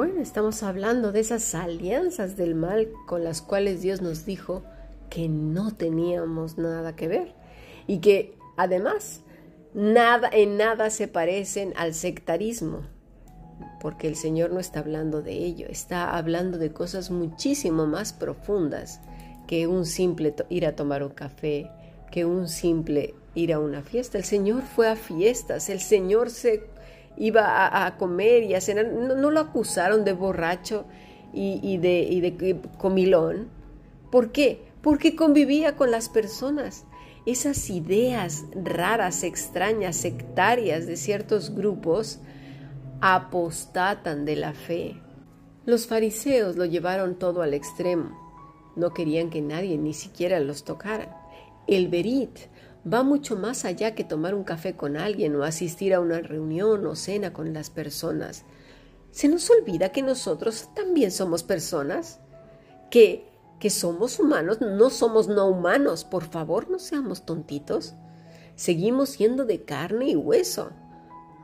Bueno, estamos hablando de esas alianzas del mal con las cuales Dios nos dijo que no teníamos nada que ver y que además nada en nada se parecen al sectarismo, porque el Señor no está hablando de ello, está hablando de cosas muchísimo más profundas que un simple ir a tomar un café, que un simple ir a una fiesta. El Señor fue a fiestas, el Señor se iba a, comer y a cenar. No, lo acusaron de borracho y, de, y de comilón. ¿Por qué? Porque convivía con las personas. Esas ideas raras, extrañas, sectarias de ciertos grupos apostatan de la fe. Los fariseos lo llevaron todo al extremo. No querían que nadie ni siquiera los tocara. El Berit va mucho más allá que tomar un café con alguien o asistir a una reunión o cena con las personas. Se nos olvida que nosotros también somos personas, que, que somos humanos, no somos no humanos. Por favor, no seamos tontitos. Seguimos siendo de carne y hueso.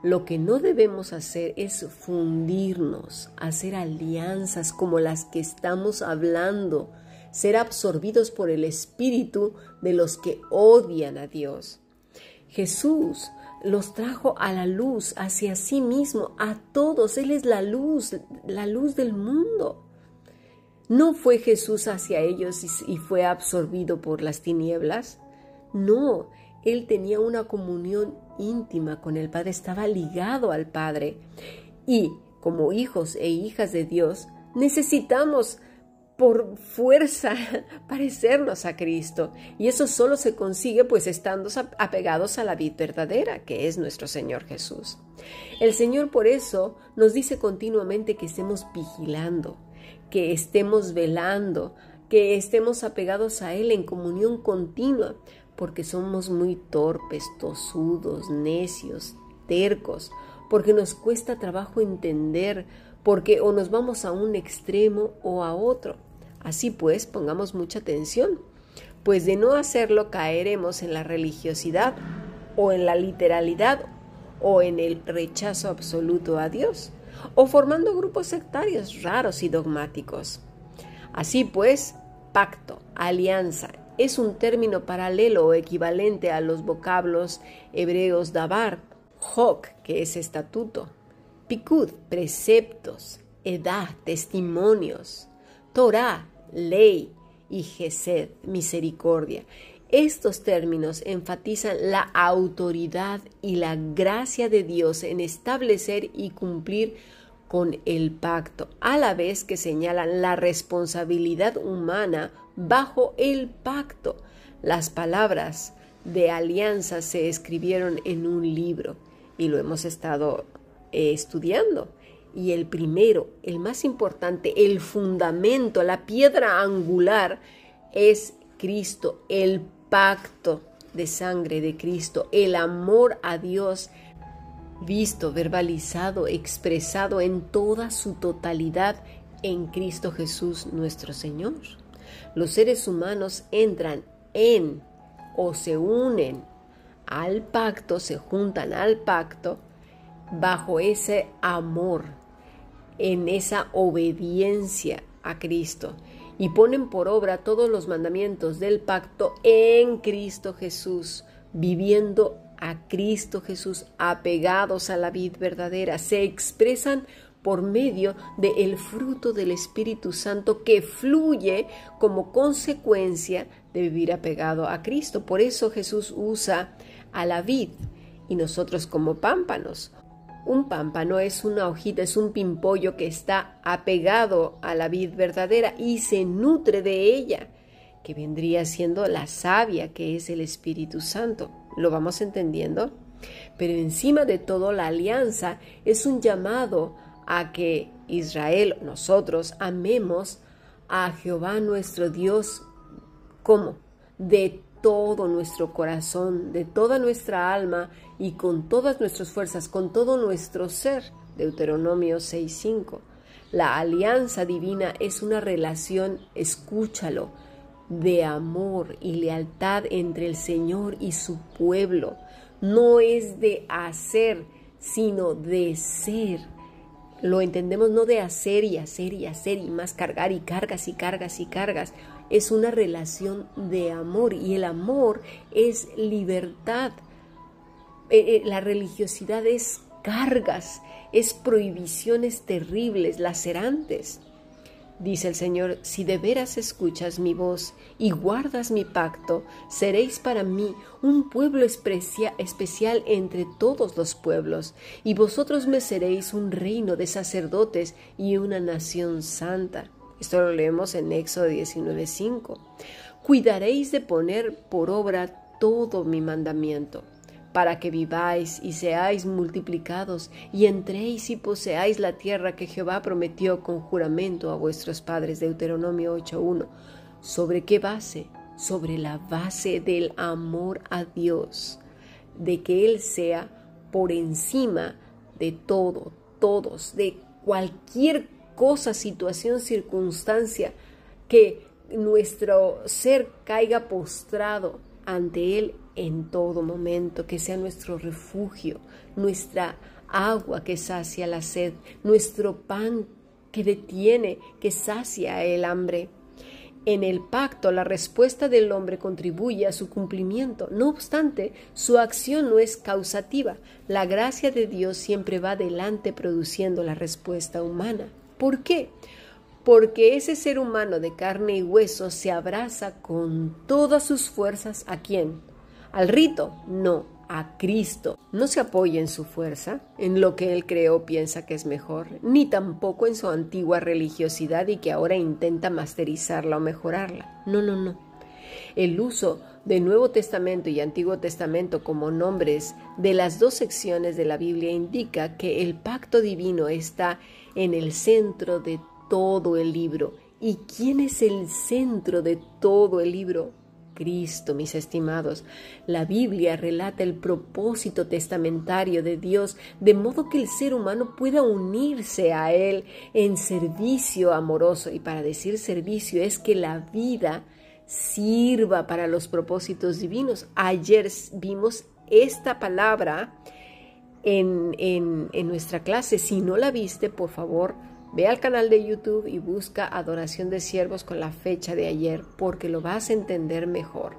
Lo que no debemos hacer es fundirnos, hacer alianzas como las que estamos hablando, ser absorbidos por el espíritu de los que odian a Dios. Jesús los trajo a la luz hacia sí mismo, a todos. Él es la luz, la luz del mundo. ¿No fue Jesús hacia ellos y, fue absorbido por las tinieblas? No, él tenía una comunión íntima con el Padre, estaba ligado al Padre. Y como hijos e hijas de Dios, necesitamos por fuerza parecernos a Cristo. Y eso solo se consigue pues estando apegados a la vida verdadera, que es nuestro Señor Jesús. El Señor por eso nos dice continuamente que estemos vigilando, que estemos velando, que estemos apegados a Él en comunión continua, porque somos muy torpes, tosudos, necios, tercos, porque nos cuesta trabajo entender, porque o nos vamos a un extremo o a otro. Así pues, pongamos mucha atención, pues de no hacerlo caeremos en la religiosidad o en la literalidad o en el rechazo absoluto a Dios, o formando grupos sectarios raros y dogmáticos. Así pues, pacto, alianza, es un término paralelo o equivalente a los vocablos hebreos dabar, hok, que es estatuto, pikud, preceptos, edad, testimonios, Torah, ley y gesed, misericordia. Estos términos enfatizan la autoridad y la gracia de Dios en establecer y cumplir con el pacto, a la vez que señalan la responsabilidad humana bajo el pacto. Las palabras de alianza se escribieron en un libro y lo hemos estado eh, estudiando y el primero, el más importante, el fundamento, la piedra angular es Cristo, el pacto de sangre de Cristo, el amor a Dios visto, verbalizado, expresado en toda su totalidad en Cristo Jesús nuestro Señor. Los seres humanos entran en o se unen al pacto, se juntan al pacto bajo ese amor en esa obediencia a Cristo y ponen por obra todos los mandamientos del pacto en Cristo Jesús, viviendo a Cristo Jesús, apegados a la vida verdadera, se expresan por medio del fruto del Espíritu Santo que fluye como consecuencia de vivir apegado a Cristo. Por eso Jesús usa a la vid y nosotros como pámpanos. Un pámpano es una hojita, es un pimpollo que está apegado a la vid verdadera y se nutre de ella, que vendría siendo la savia que es el Espíritu Santo. ¿Lo vamos entendiendo? Pero encima de todo, la alianza es un llamado a que Israel, nosotros, amemos a Jehová nuestro Dios. ¿Cómo? De todo nuestro corazón, de toda nuestra alma y con todas nuestras fuerzas, con todo nuestro ser. Deuteronomio 6.5. La alianza divina es una relación, escúchalo, de amor y lealtad entre el Señor y su pueblo. No es de hacer, sino de ser. lo entendemos no de hacer y hacer y hacer y más cargar y cargas y cargas y cargas. Es una relación de amor y el amor es libertad. Eh, eh, la religiosidad es cargas, es prohibiciones terribles, lacerantes. Dice el Señor, si de veras escuchas mi voz y guardas mi pacto, seréis para mí un pueblo especial entre todos los pueblos, y vosotros me seréis un reino de sacerdotes y una nación santa. Esto lo leemos en Éxodo 19:5. Cuidaréis de poner por obra todo mi mandamiento para que viváis y seáis multiplicados y entréis y poseáis la tierra que Jehová prometió con juramento a vuestros padres. Deuteronomio 8.1. ¿Sobre qué base? Sobre la base del amor a Dios, de que Él sea por encima de todo, todos, de cualquier cosa, situación, circunstancia, que nuestro ser caiga postrado ante Él en todo momento, que sea nuestro refugio, nuestra agua que sacia la sed, nuestro pan que detiene, que sacia el hambre. En el pacto la respuesta del hombre contribuye a su cumplimiento. No obstante, su acción no es causativa. La gracia de Dios siempre va adelante produciendo la respuesta humana. ¿Por qué? Porque ese ser humano de carne y hueso se abraza con todas sus fuerzas a quién? al rito, no, a Cristo. No se apoya en su fuerza, en lo que él creó piensa que es mejor, ni tampoco en su antigua religiosidad y que ahora intenta masterizarla o mejorarla. No, no, no. El uso de Nuevo Testamento y Antiguo Testamento como nombres de las dos secciones de la Biblia indica que el pacto divino está en el centro de todo el libro. ¿Y quién es el centro de todo el libro? Cristo, mis estimados. La Biblia relata el propósito testamentario de Dios, de modo que el ser humano pueda unirse a Él en servicio amoroso. Y para decir servicio es que la vida sirva para los propósitos divinos. Ayer vimos esta palabra en, en, en nuestra clase. Si no la viste, por favor, Ve al canal de YouTube y busca Adoración de Siervos con la fecha de ayer porque lo vas a entender mejor.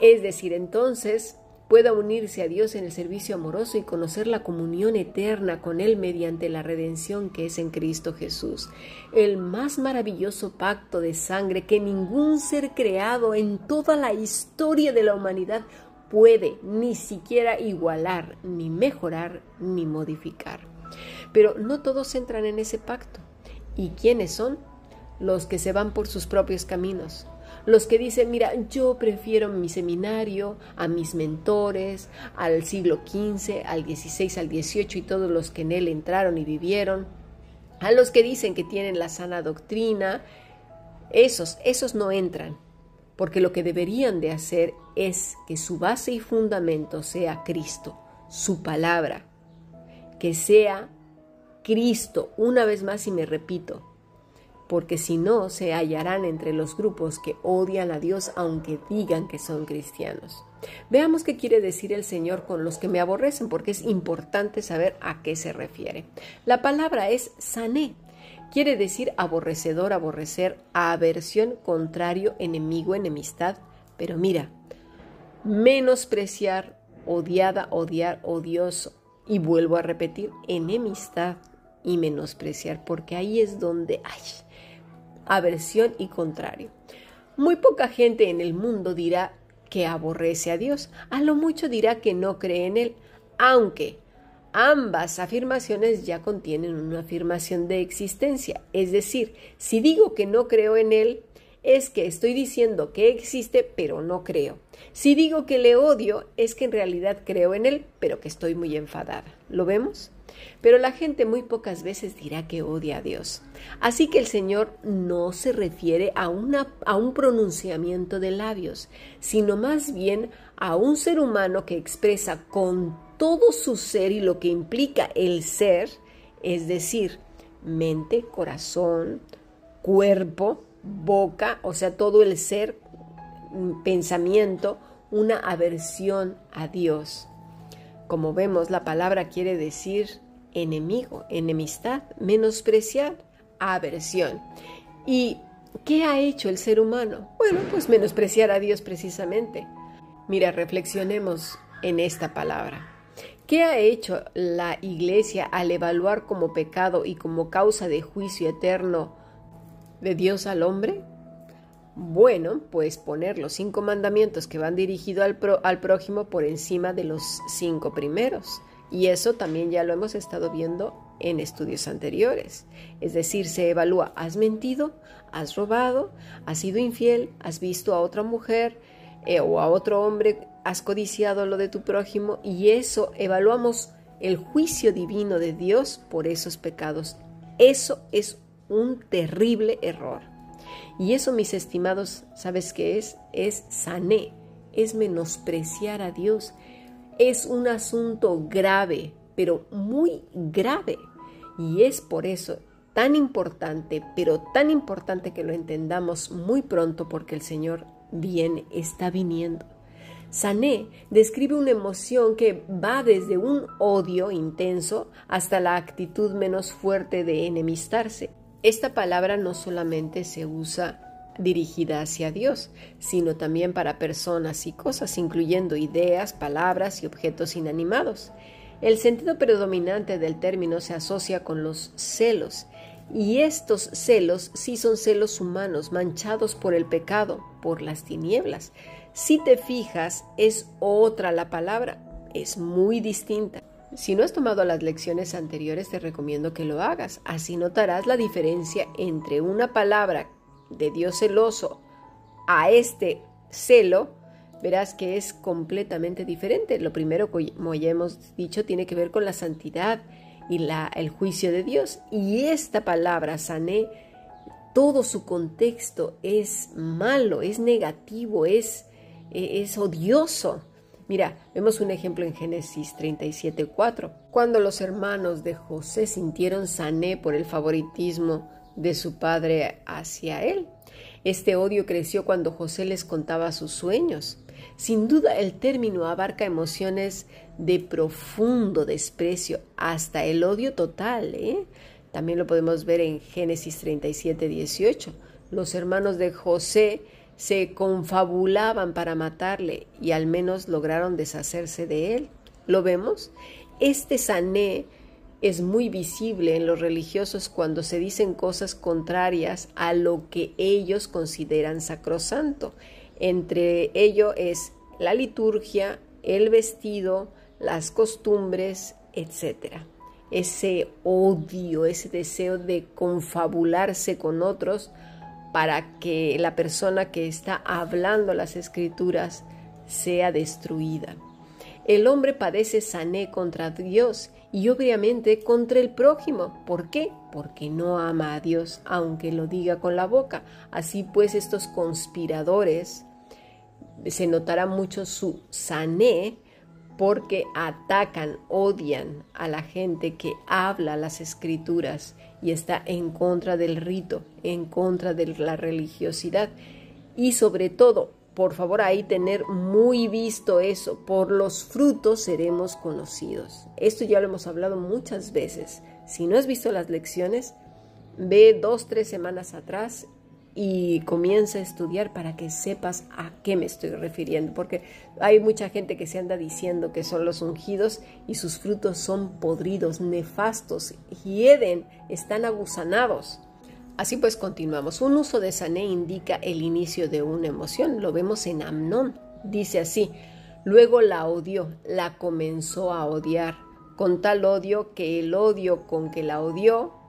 Es decir, entonces pueda unirse a Dios en el servicio amoroso y conocer la comunión eterna con Él mediante la redención que es en Cristo Jesús, el más maravilloso pacto de sangre que ningún ser creado en toda la historia de la humanidad puede ni siquiera igualar, ni mejorar, ni modificar. Pero no todos entran en ese pacto. ¿Y quiénes son? Los que se van por sus propios caminos. Los que dicen, mira, yo prefiero mi seminario, a mis mentores, al siglo XV, al XVI, al XVIII y todos los que en él entraron y vivieron. A los que dicen que tienen la sana doctrina. Esos, esos no entran porque lo que deberían de hacer es que su base y fundamento sea Cristo, su palabra, que sea Cristo, una vez más y me repito, porque si no se hallarán entre los grupos que odian a Dios aunque digan que son cristianos. Veamos qué quiere decir el Señor con los que me aborrecen, porque es importante saber a qué se refiere. La palabra es sané. Quiere decir aborrecedor, aborrecer, aversión, contrario, enemigo, enemistad. Pero mira, menospreciar, odiada, odiar, odioso. Y vuelvo a repetir, enemistad, y menospreciar, porque ahí es donde hay aversión y contrario. Muy poca gente en el mundo dirá que aborrece a Dios, a lo mucho dirá que no cree en Él, aunque ambas afirmaciones ya contienen una afirmación de existencia. Es decir, si digo que no creo en Él, es que estoy diciendo que existe, pero no creo. Si digo que le odio, es que en realidad creo en Él, pero que estoy muy enfadada. ¿Lo vemos? Pero la gente muy pocas veces dirá que odia a Dios. Así que el Señor no se refiere a, un pronunciamiento de labios, sino más bien a un ser humano que expresa con todo su ser y lo que implica el ser, es decir, mente, corazón, cuerpo, boca, o sea, todo el ser, pensamiento, una aversión a Dios. Como vemos, la palabra quiere decir enemigo, enemistad, menospreciar, aversión. ¿Y qué ha hecho el ser humano? Bueno, pues menospreciar a Dios precisamente. Mira, reflexionemos en esta palabra. ¿Qué ha hecho la iglesia al evaluar como pecado y como causa de juicio eterno de Dios al hombre? Bueno, pues poner los cinco mandamientos que van dirigidos al, prójimo por encima de los cinco primeros. Y eso también ya lo hemos estado viendo en estudios anteriores. Es decir, se evalúa, ¿has mentido? ¿Has robado? ¿Has sido infiel? ¿Has visto a otra mujer eh, o a otro hombre? ¿Has codiciado lo de tu prójimo? Y eso evaluamos el juicio divino de Dios por esos pecados. Eso es un terrible error. Y eso, mis estimados, ¿sabes qué es? Es sané, es menospreciar a Dios, es un asunto grave, pero muy grave. Y es por eso tan importante, pero tan importante que lo entendamos muy pronto porque el Señor viene, está viniendo. Sané describe una emoción que va desde un odio intenso hasta la actitud menos fuerte de enemistarse. Esta palabra no solamente se usa dirigida hacia Dios, sino también para personas y cosas, incluyendo ideas, palabras y objetos inanimados. El sentido predominante del término se asocia con los celos, y estos celos sí son celos humanos, manchados por el pecado, por las tinieblas. Si te fijas, es otra la palabra, es muy distinta. Si no has tomado las lecciones anteriores, te recomiendo que lo hagas. Así notarás la diferencia entre una palabra de Dios celoso a este celo, verás que es completamente diferente. Lo primero, como ya hemos dicho, tiene que ver con la santidad y la, el juicio de Dios. Y esta palabra, sané, todo su contexto es malo, es negativo, es, es odioso. Mira, vemos un ejemplo en Génesis 37:4. Cuando los hermanos de José sintieron sané por el favoritismo de su padre hacia él. Este odio creció cuando José les contaba sus sueños. Sin duda el término abarca emociones de profundo desprecio hasta el odio total. ¿eh? También lo podemos ver en Génesis 37, 18. Los hermanos de José se confabulaban para matarle y al menos lograron deshacerse de él. ¿Lo vemos? Este sané es muy visible en los religiosos cuando se dicen cosas contrarias a lo que ellos consideran sacrosanto. Entre ello es la liturgia, el vestido, las costumbres, etc. Ese odio, ese deseo de confabularse con otros para que la persona que está hablando las escrituras sea destruida. El hombre padece sané contra Dios y obviamente contra el prójimo. ¿Por qué? Porque no ama a Dios, aunque lo diga con la boca. Así pues, estos conspiradores se notará mucho su sané porque atacan, odian a la gente que habla las escrituras y está en contra del rito, en contra de la religiosidad y sobre todo por favor, ahí tener muy visto eso. Por los frutos seremos conocidos. Esto ya lo hemos hablado muchas veces. Si no has visto las lecciones, ve dos, tres semanas atrás y comienza a estudiar para que sepas a qué me estoy refiriendo, porque hay mucha gente que se anda diciendo que son los ungidos y sus frutos son podridos, nefastos, hieden, están agusanados. Así pues continuamos. Un uso de sané indica el inicio de una emoción. Lo vemos en Amnón. Dice así, luego la odió, la comenzó a odiar, con tal odio que el odio con que la odió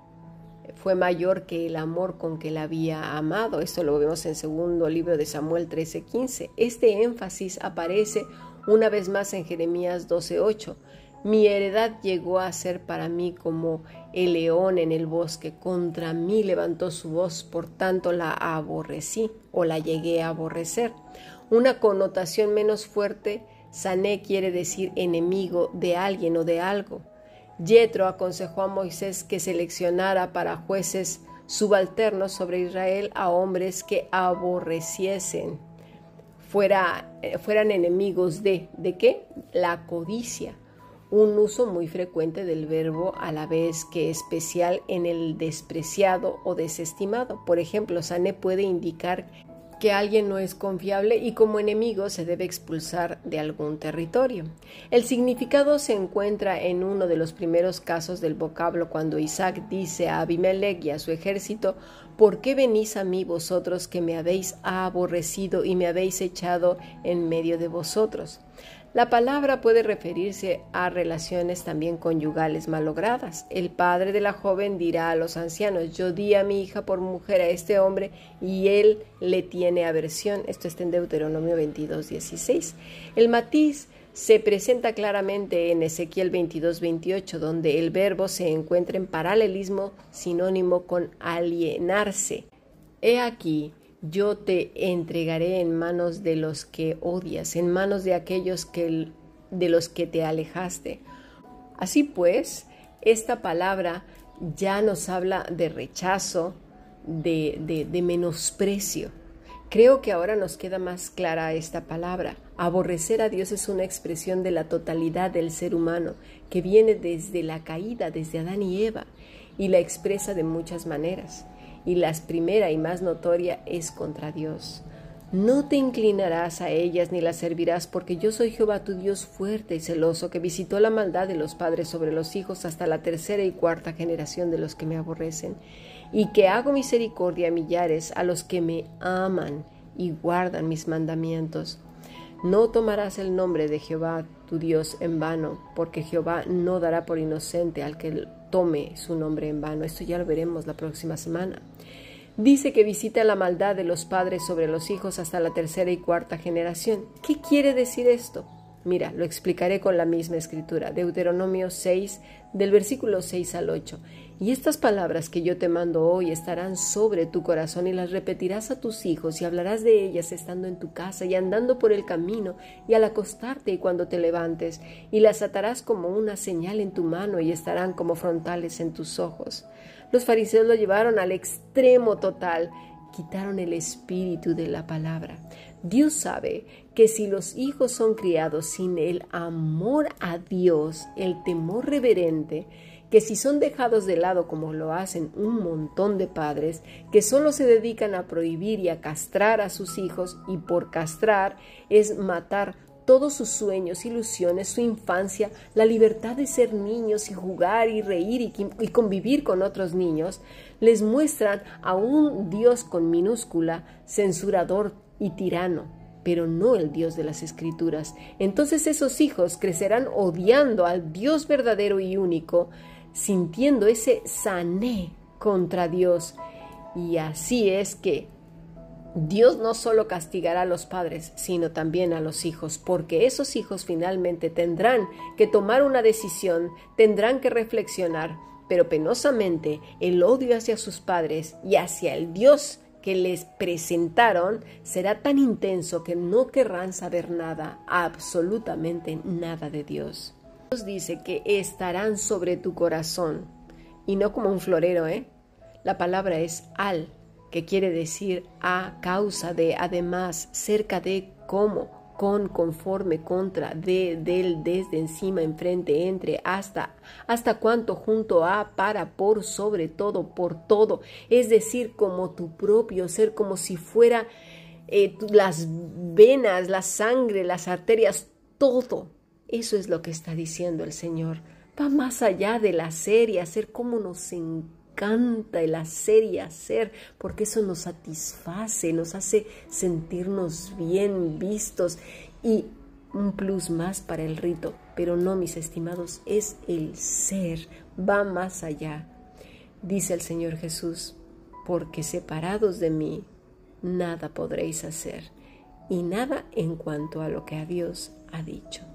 fue mayor que el amor con que la había amado. Esto lo vemos en segundo libro de Samuel 13:15. Este énfasis aparece una vez más en Jeremías 12:8. Mi heredad llegó a ser para mí como el león en el bosque. Contra mí levantó su voz, por tanto la aborrecí o la llegué a aborrecer. Una connotación menos fuerte, sané quiere decir enemigo de alguien o de algo. Yetro aconsejó a Moisés que seleccionara para jueces subalternos sobre Israel a hombres que aborreciesen, fuera, eh, fueran enemigos de, ¿de qué? La codicia un uso muy frecuente del verbo a la vez que especial en el despreciado o desestimado. Por ejemplo, sane puede indicar que alguien no es confiable y como enemigo se debe expulsar de algún territorio. El significado se encuentra en uno de los primeros casos del vocablo cuando Isaac dice a Abimelech y a su ejército, ¿por qué venís a mí vosotros que me habéis aborrecido y me habéis echado en medio de vosotros? La palabra puede referirse a relaciones también conyugales malogradas. El padre de la joven dirá a los ancianos, yo di a mi hija por mujer a este hombre y él le tiene aversión. Esto está en Deuteronomio 22, 16. El matiz se presenta claramente en Ezequiel 22, 28, donde el verbo se encuentra en paralelismo sinónimo con alienarse. He aquí, yo te entregaré en manos de los que odias, en manos de aquellos que, de los que te alejaste. Así pues, esta palabra ya nos habla de rechazo, de, de, de menosprecio. Creo que ahora nos queda más clara esta palabra. Aborrecer a Dios es una expresión de la totalidad del ser humano, que viene desde la caída, desde Adán y Eva, y la expresa de muchas maneras y la primera y más notoria es contra Dios. No te inclinarás a ellas ni las servirás, porque yo soy Jehová tu Dios fuerte y celoso, que visitó la maldad de los padres sobre los hijos hasta la tercera y cuarta generación de los que me aborrecen, y que hago misericordia a millares a los que me aman y guardan mis mandamientos. No tomarás el nombre de Jehová tu Dios en vano, porque Jehová no dará por inocente al que tome su nombre en vano. Esto ya lo veremos la próxima semana. Dice que visita la maldad de los padres sobre los hijos hasta la tercera y cuarta generación. ¿Qué quiere decir esto? Mira, lo explicaré con la misma escritura. Deuteronomio 6, del versículo 6 al 8. Y estas palabras que yo te mando hoy estarán sobre tu corazón y las repetirás a tus hijos y hablarás de ellas estando en tu casa y andando por el camino y al acostarte y cuando te levantes y las atarás como una señal en tu mano y estarán como frontales en tus ojos. Los fariseos lo llevaron al extremo total, quitaron el espíritu de la palabra. Dios sabe que si los hijos son criados sin el amor a Dios, el temor reverente, que si son dejados de lado como lo hacen un montón de padres, que solo se dedican a prohibir y a castrar a sus hijos, y por castrar es matar todos sus sueños, ilusiones, su infancia, la libertad de ser niños y jugar y reír y, y, convivir con otros niños, les muestran a un Dios con minúscula, censurador y tirano, pero no el Dios de las Escrituras. Entonces esos hijos crecerán odiando al Dios verdadero y único, sintiendo ese sané contra Dios. Y así es que Dios no solo castigará a los padres, sino también a los hijos, porque esos hijos finalmente tendrán que tomar una decisión, tendrán que reflexionar, pero penosamente el odio hacia sus padres y hacia el Dios que les presentaron será tan intenso que no querrán saber nada, absolutamente nada de Dios. Dios dice que estarán sobre tu corazón y no como un florero, ¿eh? La palabra es al, que quiere decir a causa de, además, cerca de, como, con, conforme, contra, de, del, desde, encima, enfrente, entre, hasta, hasta cuanto, junto a, para, por, sobre todo, por todo, es decir, como tu propio ser, como si fuera eh, las venas, la sangre, las arterias, todo. Eso es lo que está diciendo el Señor. Va más allá de la serie, hacer como nos encanta el hacer y hacer, porque eso nos satisface, nos hace sentirnos bien vistos y un plus más para el rito. Pero no, mis estimados, es el ser, va más allá. Dice el Señor Jesús, porque separados de mí, nada podréis hacer, y nada en cuanto a lo que a Dios ha dicho.